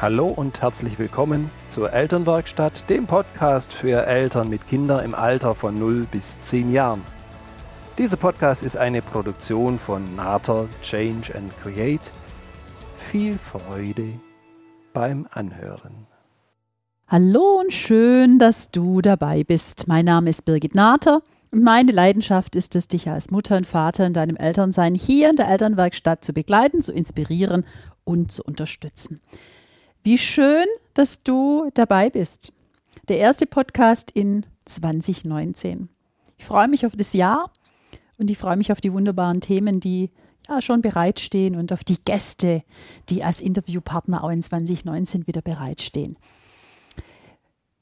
Hallo und herzlich willkommen zur Elternwerkstatt, dem Podcast für Eltern mit Kindern im Alter von 0 bis 10 Jahren. Dieser Podcast ist eine Produktion von Nater Change and Create. Viel Freude beim Anhören. Hallo und schön, dass du dabei bist. Mein Name ist Birgit Nater und meine Leidenschaft ist es, dich als Mutter und Vater in deinem Elternsein hier in der Elternwerkstatt zu begleiten, zu inspirieren und zu unterstützen. Wie schön, dass du dabei bist. Der erste Podcast in 2019. Ich freue mich auf das Jahr und ich freue mich auf die wunderbaren Themen, die ja schon bereitstehen und auf die Gäste, die als Interviewpartner auch in 2019 wieder bereitstehen.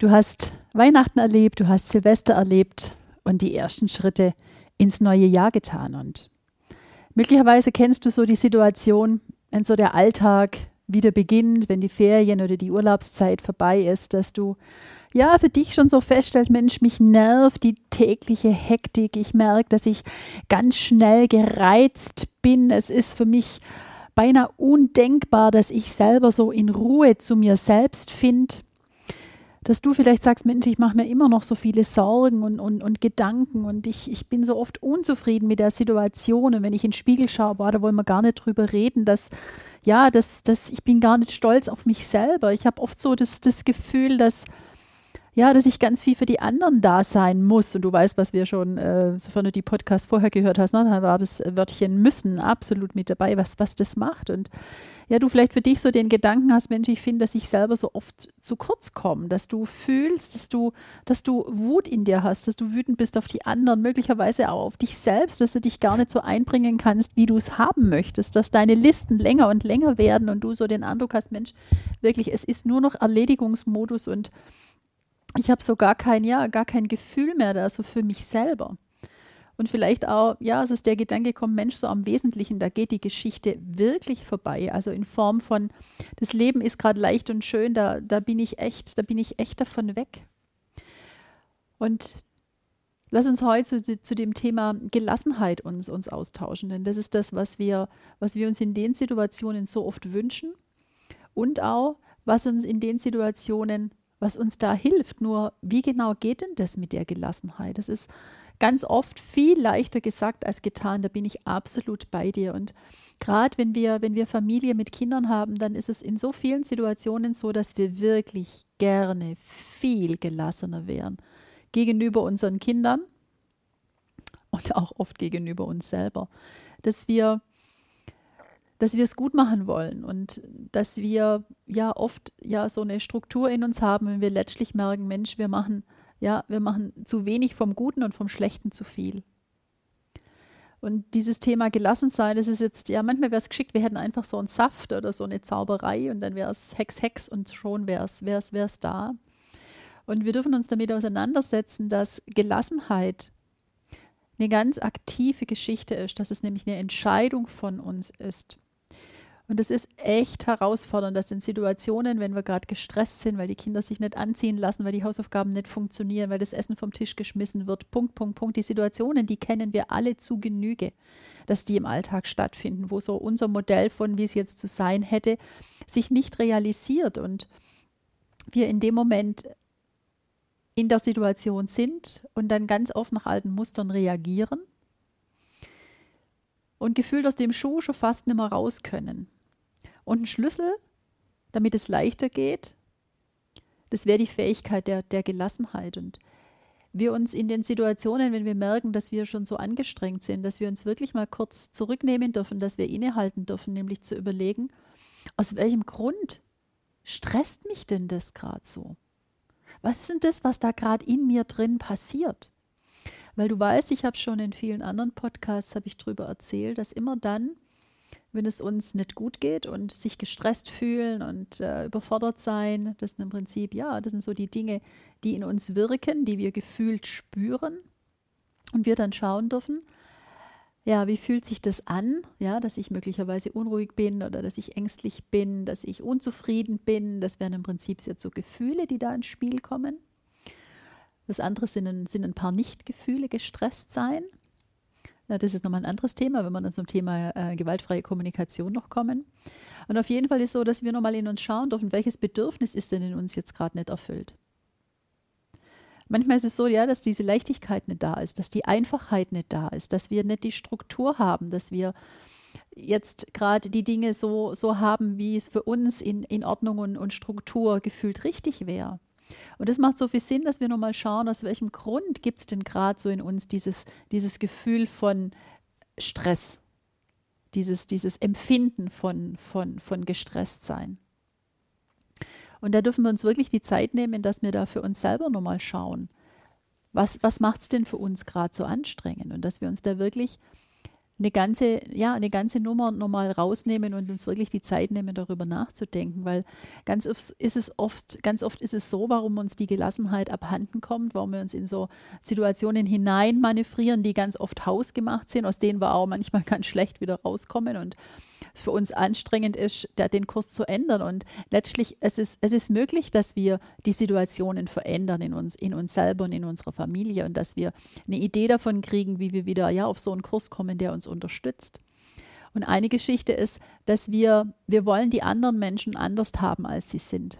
Du hast Weihnachten erlebt, du hast Silvester erlebt und die ersten Schritte ins neue Jahr getan. Und möglicherweise kennst du so die Situation, wenn so der Alltag wieder beginnt, wenn die Ferien oder die Urlaubszeit vorbei ist, dass du ja für dich schon so feststellst, Mensch, mich nervt die tägliche Hektik. Ich merke, dass ich ganz schnell gereizt bin. Es ist für mich beinahe undenkbar, dass ich selber so in Ruhe zu mir selbst finde dass du vielleicht sagst, Mensch, ich mache mir immer noch so viele Sorgen und, und, und Gedanken und ich, ich bin so oft unzufrieden mit der Situation. Und wenn ich in den Spiegel schaue, boah, da wollen wir gar nicht drüber reden, dass, ja, dass, dass ich bin gar nicht stolz auf mich selber. Ich habe oft so das, das Gefühl, dass, ja, dass ich ganz viel für die anderen da sein muss. Und du weißt, was wir schon, äh, sofern du die Podcast vorher gehört hast, ne, da war das Wörtchen müssen absolut mit dabei, was, was das macht. Und ja, du vielleicht für dich so den Gedanken hast, Mensch, ich finde, dass ich selber so oft zu kurz komme, dass du fühlst, dass du, dass du Wut in dir hast, dass du wütend bist auf die anderen, möglicherweise auch auf dich selbst, dass du dich gar nicht so einbringen kannst, wie du es haben möchtest, dass deine Listen länger und länger werden und du so den Eindruck hast, Mensch, wirklich, es ist nur noch Erledigungsmodus und ich habe so gar kein, ja, gar kein Gefühl mehr da, so für mich selber. Und vielleicht auch, ja, es ist der Gedanke kommt, Mensch, so am Wesentlichen, da geht die Geschichte wirklich vorbei. Also in Form von, das Leben ist gerade leicht und schön, da, da bin ich echt, da bin ich echt davon weg. Und lass uns heute zu, zu dem Thema Gelassenheit uns, uns austauschen, denn das ist das, was wir, was wir uns in den Situationen so oft wünschen und auch, was uns in den Situationen, was uns da hilft. Nur, wie genau geht denn das mit der Gelassenheit? Das ist ganz oft viel leichter gesagt als getan. Da bin ich absolut bei dir. Und gerade wenn wir, wenn wir Familie mit Kindern haben, dann ist es in so vielen Situationen so, dass wir wirklich gerne viel gelassener wären gegenüber unseren Kindern und auch oft gegenüber uns selber. Dass wir dass wir es gut machen wollen und dass wir ja oft ja so eine Struktur in uns haben, wenn wir letztlich merken, Mensch, wir machen ja, wir machen zu wenig vom Guten und vom Schlechten zu viel. Und dieses Thema Gelassensein, das ist jetzt, ja, manchmal wäre es geschickt, wir hätten einfach so einen Saft oder so eine Zauberei und dann wäre es Hex, Hex und schon wäre es da. Und wir dürfen uns damit auseinandersetzen, dass Gelassenheit eine ganz aktive Geschichte ist, dass es nämlich eine Entscheidung von uns ist. Und es ist echt herausfordernd, dass in Situationen, wenn wir gerade gestresst sind, weil die Kinder sich nicht anziehen lassen, weil die Hausaufgaben nicht funktionieren, weil das Essen vom Tisch geschmissen wird, Punkt, Punkt, Punkt. Die Situationen, die kennen wir alle zu Genüge, dass die im Alltag stattfinden, wo so unser Modell von, wie es jetzt zu sein hätte, sich nicht realisiert und wir in dem Moment in der Situation sind und dann ganz oft nach alten Mustern reagieren und gefühlt aus dem Schuh schon fast nicht mehr raus können. Und ein Schlüssel, damit es leichter geht, das wäre die Fähigkeit der, der Gelassenheit. Und wir uns in den Situationen, wenn wir merken, dass wir schon so angestrengt sind, dass wir uns wirklich mal kurz zurücknehmen dürfen, dass wir innehalten dürfen, nämlich zu überlegen, aus welchem Grund stresst mich denn das gerade so? Was ist denn das, was da gerade in mir drin passiert? Weil du weißt, ich habe schon in vielen anderen Podcasts habe ich darüber erzählt, dass immer dann, wenn es uns nicht gut geht und sich gestresst fühlen und äh, überfordert sein. Das sind im Prinzip, ja, das sind so die Dinge, die in uns wirken, die wir gefühlt spüren und wir dann schauen dürfen, ja, wie fühlt sich das an, ja, dass ich möglicherweise unruhig bin oder dass ich ängstlich bin, dass ich unzufrieden bin. Das wären im Prinzip jetzt so Gefühle, die da ins Spiel kommen. Das andere sind sind ein paar Nichtgefühle, gestresst sein Ja, das ist nochmal ein anderes Thema, wenn wir dann zum Thema äh, gewaltfreie Kommunikation noch kommen. Und auf jeden Fall ist es so, dass wir nochmal in uns schauen dürfen, welches Bedürfnis ist denn in uns jetzt gerade nicht erfüllt. Manchmal ist es so, ja, dass diese Leichtigkeit nicht da ist, dass die Einfachheit nicht da ist, dass wir nicht die Struktur haben, dass wir jetzt gerade die Dinge so, so haben, wie es für uns in, in Ordnung und, und Struktur gefühlt richtig wäre. Und das macht so viel Sinn, dass wir nochmal schauen, aus welchem Grund gibt es denn gerade so in uns dieses, dieses Gefühl von Stress, dieses, dieses Empfinden von, von, von gestresst sein. Und da dürfen wir uns wirklich die Zeit nehmen, dass wir da für uns selber nochmal schauen. Was, was macht es denn für uns gerade so anstrengend? Und dass wir uns da wirklich eine ganze, ja, eine ganze Nummer nochmal rausnehmen und uns wirklich die Zeit nehmen, darüber nachzudenken, weil ganz oft ist es oft, ganz oft ist es so, warum uns die Gelassenheit abhanden kommt, warum wir uns in so Situationen hinein manövrieren, die ganz oft hausgemacht sind, aus denen wir auch manchmal ganz schlecht wieder rauskommen und es für uns anstrengend ist, der, den Kurs zu ändern. Und letztlich es ist es ist möglich, dass wir die Situationen verändern in uns, in uns selber und in unserer Familie und dass wir eine Idee davon kriegen, wie wir wieder ja auf so einen Kurs kommen, der uns unterstützt. Und eine Geschichte ist, dass wir, wir wollen die anderen Menschen anders haben, als sie sind.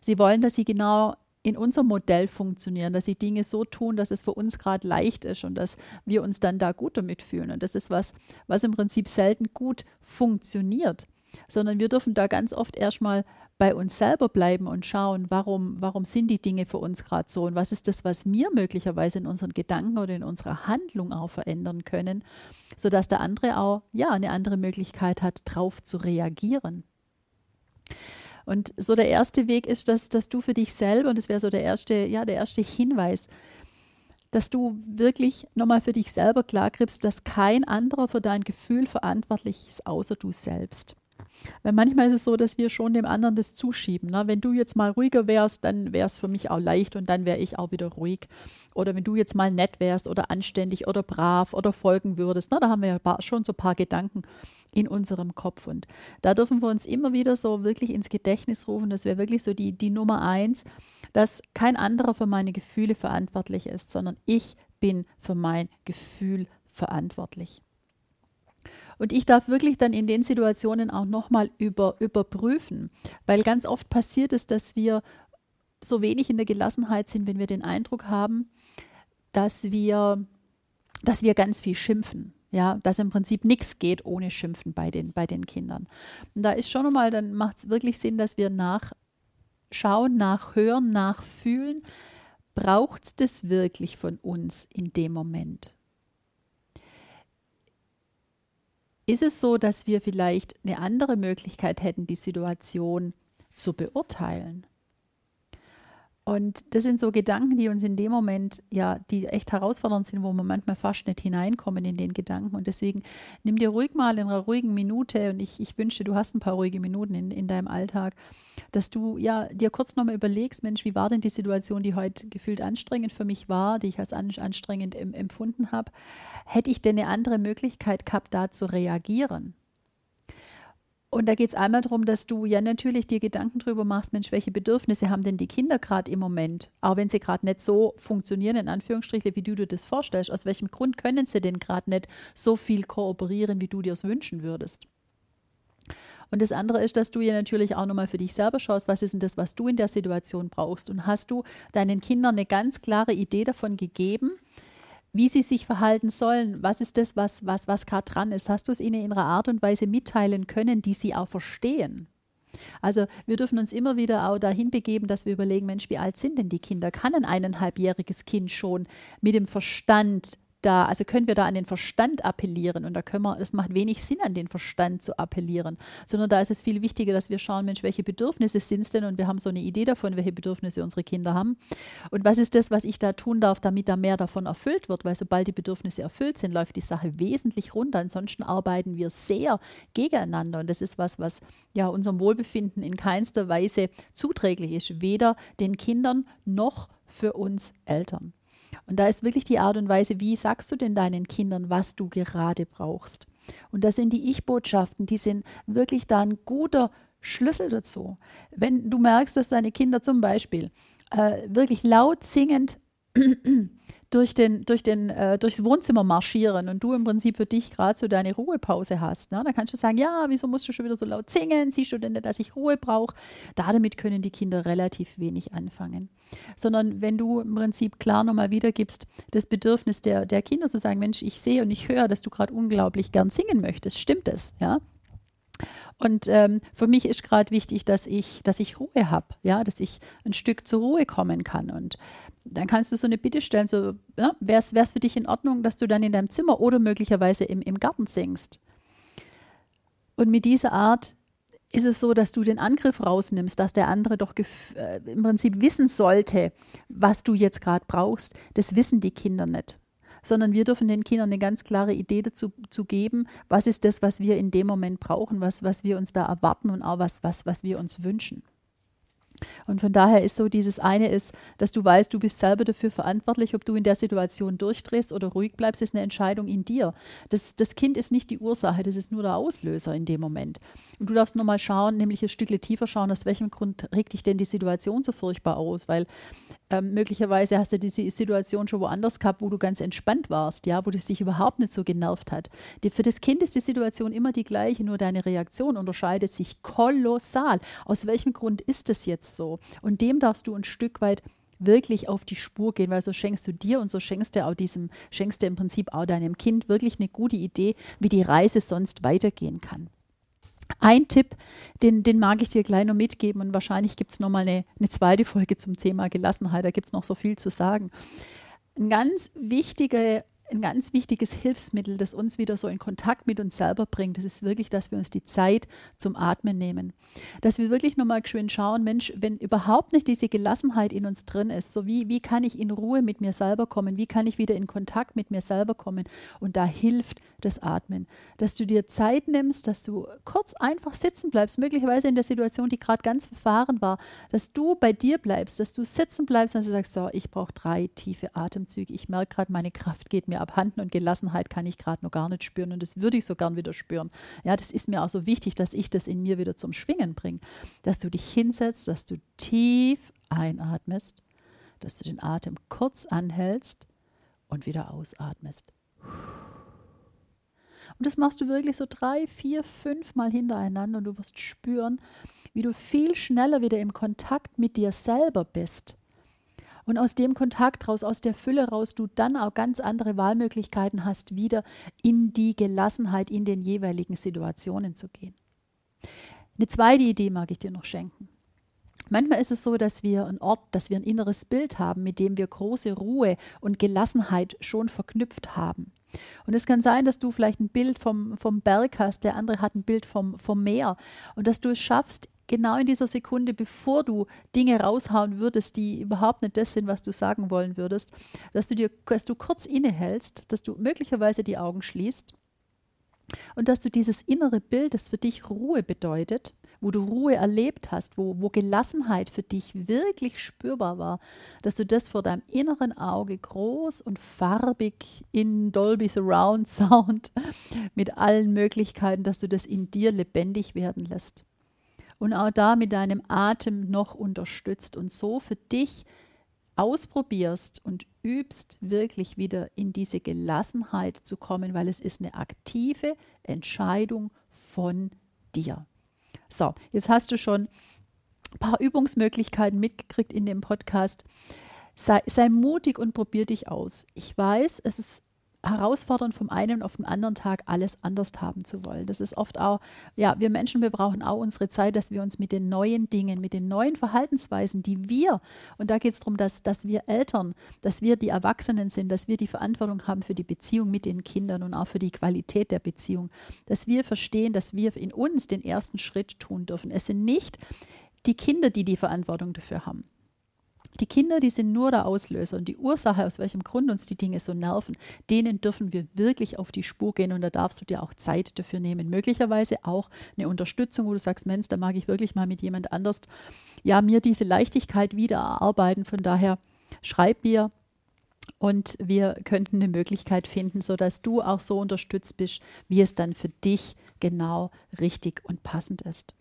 Sie wollen, dass sie genau in unserem Modell funktionieren, dass sie Dinge so tun, dass es für uns gerade leicht ist und dass wir uns dann da gut damit fühlen. Und das ist was, was im Prinzip selten gut funktioniert, sondern wir dürfen da ganz oft erstmal bei uns selber bleiben und schauen, warum, warum sind die Dinge für uns gerade so und was ist das, was wir möglicherweise in unseren Gedanken oder in unserer Handlung auch verändern können, sodass der andere auch ja eine andere Möglichkeit hat, drauf zu reagieren. Und so der erste Weg ist, dass, dass du für dich selber, und das wäre so der erste, ja, der erste Hinweis, dass du wirklich nochmal für dich selber klarkriegst, dass kein anderer für dein Gefühl verantwortlich ist, außer du selbst. Weil manchmal ist es so, dass wir schon dem anderen das zuschieben. Ne? Wenn du jetzt mal ruhiger wärst, dann wäre es für mich auch leicht und dann wäre ich auch wieder ruhig. Oder wenn du jetzt mal nett wärst oder anständig oder brav oder folgen würdest. Ne? Da haben wir ja schon so ein paar Gedanken, in unserem Kopf. Und da dürfen wir uns immer wieder so wirklich ins Gedächtnis rufen, das wäre wirklich so die, die Nummer eins, dass kein anderer für meine Gefühle verantwortlich ist, sondern ich bin für mein Gefühl verantwortlich. Und ich darf wirklich dann in den Situationen auch nochmal über, überprüfen, weil ganz oft passiert es, dass wir so wenig in der Gelassenheit sind, wenn wir den Eindruck haben, dass wir, dass wir ganz viel schimpfen. Ja, dass im Prinzip nichts geht ohne Schimpfen bei den, bei den Kindern. Und da ist schon einmal, dann macht es wirklich Sinn, dass wir nachschauen, nachhören, nachfühlen. Braucht es das wirklich von uns in dem Moment? Ist es so, dass wir vielleicht eine andere Möglichkeit hätten, die Situation zu beurteilen? Und das sind so Gedanken, die uns in dem Moment, ja, die echt herausfordernd sind, wo wir manchmal fast nicht hineinkommen in den Gedanken. Und deswegen nimm dir ruhig mal in einer ruhigen Minute, und ich, ich wünsche, du hast ein paar ruhige Minuten in, in deinem Alltag, dass du ja dir kurz nochmal überlegst, Mensch, wie war denn die Situation, die heute gefühlt anstrengend für mich war, die ich als anstrengend empfunden habe? Hätte ich denn eine andere Möglichkeit gehabt, da zu reagieren? Und da geht es einmal darum, dass du ja natürlich dir Gedanken darüber machst, Mensch, welche Bedürfnisse haben denn die Kinder gerade im Moment? Auch wenn sie gerade nicht so funktionieren, in Anführungsstrichen, wie du dir das vorstellst. Aus welchem Grund können sie denn gerade nicht so viel kooperieren, wie du dir es wünschen würdest? Und das andere ist, dass du ja natürlich auch nochmal für dich selber schaust, was ist denn das, was du in der Situation brauchst? Und hast du deinen Kindern eine ganz klare Idee davon gegeben, wie sie sich verhalten sollen. Was ist das, was, was, was gerade dran ist? Hast du es ihnen in einer Art und Weise mitteilen können, die sie auch verstehen? Also wir dürfen uns immer wieder auch dahin begeben, dass wir überlegen, Mensch, wie alt sind denn die Kinder? Kann ein eineinhalbjähriges Kind schon mit dem Verstand da, also können wir da an den Verstand appellieren und da können wir, es macht wenig Sinn, an den Verstand zu appellieren, sondern da ist es viel wichtiger, dass wir schauen, Mensch, welche Bedürfnisse sind es denn und wir haben so eine Idee davon, welche Bedürfnisse unsere Kinder haben. Und was ist das, was ich da tun darf, damit da mehr davon erfüllt wird, weil sobald die Bedürfnisse erfüllt sind, läuft die Sache wesentlich runter, ansonsten arbeiten wir sehr gegeneinander. Und das ist was, was ja unserem Wohlbefinden in keinster Weise zuträglich ist, weder den Kindern noch für uns Eltern. Und da ist wirklich die Art und Weise, wie sagst du denn deinen Kindern, was du gerade brauchst? Und das sind die Ich-Botschaften, die sind wirklich da ein guter Schlüssel dazu. Wenn du merkst, dass deine Kinder zum Beispiel äh, wirklich laut singend durch den, durch den, äh, durchs Wohnzimmer marschieren und du im Prinzip für dich gerade so deine Ruhepause hast, ne? dann kannst du sagen, ja, wieso musst du schon wieder so laut singen? Siehst du denn nicht, dass ich Ruhe brauche? Damit können die Kinder relativ wenig anfangen. Sondern wenn du im Prinzip klar nochmal wiedergibst, das Bedürfnis der, der Kinder zu sagen, Mensch, ich sehe und ich höre, dass du gerade unglaublich gern singen möchtest, stimmt es, ja? Und ähm, für mich ist gerade wichtig, dass ich, dass ich Ruhe habe, ja, dass ich ein Stück zur Ruhe kommen kann. Und dann kannst du so eine Bitte stellen, so, ja, wäre es für dich in Ordnung, dass du dann in deinem Zimmer oder möglicherweise im, im Garten singst? Und mit dieser Art ist es so, dass du den Angriff rausnimmst, dass der andere doch äh, im Prinzip wissen sollte, was du jetzt gerade brauchst. Das wissen die Kinder nicht. Sondern wir dürfen den Kindern eine ganz klare Idee dazu zu geben, was ist das, was wir in dem Moment brauchen, was, was wir uns da erwarten und auch was, was, was wir uns wünschen. Und von daher ist so dieses eine ist, dass du weißt, du bist selber dafür verantwortlich, ob du in der Situation durchdrehst oder ruhig bleibst, ist eine Entscheidung in dir. Das, das Kind ist nicht die Ursache, das ist nur der Auslöser in dem Moment. Und du darfst nur mal schauen, nämlich ein Stück tiefer schauen, aus welchem Grund regt dich denn die Situation so furchtbar aus, weil ähm, möglicherweise hast du diese Situation schon woanders gehabt, wo du ganz entspannt warst, ja, wo das dich überhaupt nicht so genervt hat. Die, für das Kind ist die Situation immer die gleiche, nur deine Reaktion unterscheidet sich kolossal. Aus welchem Grund ist es jetzt so? Und dem darfst du ein Stück weit wirklich auf die Spur gehen, weil so schenkst du dir und so schenkst du auch diesem, schenkst du im Prinzip auch deinem Kind wirklich eine gute Idee, wie die Reise sonst weitergehen kann. Ein Tipp, den, den mag ich dir gleich noch mitgeben und wahrscheinlich gibt es nochmal eine, eine zweite Folge zum Thema Gelassenheit, da gibt es noch so viel zu sagen. Ein ganz wichtiger ein ganz wichtiges Hilfsmittel, das uns wieder so in Kontakt mit uns selber bringt, das ist wirklich, dass wir uns die Zeit zum Atmen nehmen. Dass wir wirklich nochmal schön schauen, Mensch, wenn überhaupt nicht diese Gelassenheit in uns drin ist, so wie, wie kann ich in Ruhe mit mir selber kommen, wie kann ich wieder in Kontakt mit mir selber kommen und da hilft das Atmen. Dass du dir Zeit nimmst, dass du kurz einfach sitzen bleibst, möglicherweise in der Situation, die gerade ganz verfahren war, dass du bei dir bleibst, dass du sitzen bleibst und sagst, so, ich brauche drei tiefe Atemzüge, ich merke gerade, meine Kraft geht mir mir abhanden und Gelassenheit kann ich gerade noch gar nicht spüren und das würde ich so gern wieder spüren. Ja, das ist mir auch so wichtig, dass ich das in mir wieder zum Schwingen bringe, dass du dich hinsetzt, dass du tief einatmest, dass du den Atem kurz anhältst und wieder ausatmest. Und das machst du wirklich so drei, vier, fünf Mal hintereinander und du wirst spüren, wie du viel schneller wieder im Kontakt mit dir selber bist und aus dem Kontakt raus, aus der Fülle raus, du dann auch ganz andere Wahlmöglichkeiten hast, wieder in die Gelassenheit in den jeweiligen Situationen zu gehen. Eine zweite Idee mag ich dir noch schenken. Manchmal ist es so, dass wir einen Ort, dass wir ein inneres Bild haben, mit dem wir große Ruhe und Gelassenheit schon verknüpft haben. Und es kann sein, dass du vielleicht ein Bild vom, vom Berg hast, der andere hat ein Bild vom, vom Meer und dass du es schaffst, genau in dieser Sekunde, bevor du Dinge raushauen würdest, die überhaupt nicht das sind, was du sagen wollen würdest, dass du dir, dass du kurz innehältst, dass du möglicherweise die Augen schließt und dass du dieses innere Bild, das für dich Ruhe bedeutet, wo du Ruhe erlebt hast, wo, wo Gelassenheit für dich wirklich spürbar war, dass du das vor deinem inneren Auge groß und farbig in Dolby Surround Sound mit allen Möglichkeiten, dass du das in dir lebendig werden lässt und auch da mit deinem Atem noch unterstützt und so für dich ausprobierst und übst, wirklich wieder in diese Gelassenheit zu kommen, weil es ist eine aktive Entscheidung von dir. So, jetzt hast du schon ein paar Übungsmöglichkeiten mitgekriegt in dem Podcast. Sei, sei mutig und probier dich aus. Ich weiß, es ist herausfordernd, vom einen auf den anderen Tag alles anders haben zu wollen. Das ist oft auch, ja, wir Menschen, wir brauchen auch unsere Zeit, dass wir uns mit den neuen Dingen, mit den neuen Verhaltensweisen, die wir, und da geht es darum, dass, dass wir Eltern, dass wir die Erwachsenen sind, dass wir die Verantwortung haben für die Beziehung mit den Kindern und auch für die Qualität der Beziehung, dass wir verstehen, dass wir in uns den ersten Schritt tun dürfen. Es sind nicht die Kinder, die die Verantwortung dafür haben. Die Kinder, die sind nur der Auslöser und die Ursache, aus welchem Grund uns die Dinge so nerven, denen dürfen wir wirklich auf die Spur gehen und da darfst du dir auch Zeit dafür nehmen. Möglicherweise auch eine Unterstützung, wo du sagst, Mensch, da mag ich wirklich mal mit jemand anders, ja, mir diese Leichtigkeit wieder erarbeiten. Von daher schreib mir und wir könnten eine Möglichkeit finden, sodass du auch so unterstützt bist, wie es dann für dich genau richtig und passend ist.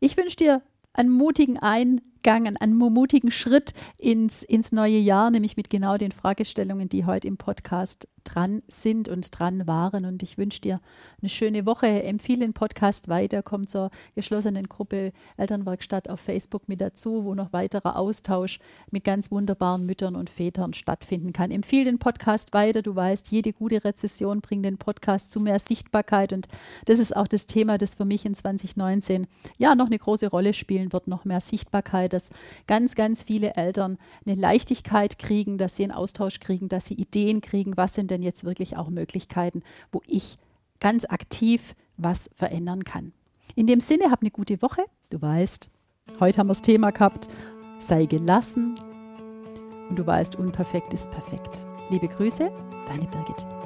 Ich wünsche dir einen mutigen Eingang, einen mutigen Schritt ins, ins neue Jahr, nämlich mit genau den Fragestellungen, die heute im Podcast dran sind und dran waren. Und ich wünsche dir eine schöne Woche. Empfehle den Podcast weiter. Komm zur geschlossenen Gruppe Elternwerkstatt auf Facebook mit dazu, wo noch weiterer Austausch mit ganz wunderbaren Müttern und Vätern stattfinden kann. Empfehle den Podcast weiter. Du weißt, jede gute Rezession bringt den Podcast zu mehr Sichtbarkeit. Und das ist auch das Thema, das für mich in 2019 ja noch eine große Rolle spielen wird. Noch mehr Sichtbarkeit, dass ganz, ganz viele Eltern eine Leichtigkeit kriegen, dass sie einen Austausch kriegen, dass sie Ideen kriegen, was sind denn jetzt wirklich auch Möglichkeiten, wo ich ganz aktiv was verändern kann. In dem Sinne, hab eine gute Woche. Du weißt, heute haben wir das Thema gehabt, sei gelassen und du weißt, unperfekt ist perfekt. Liebe Grüße, deine Birgit.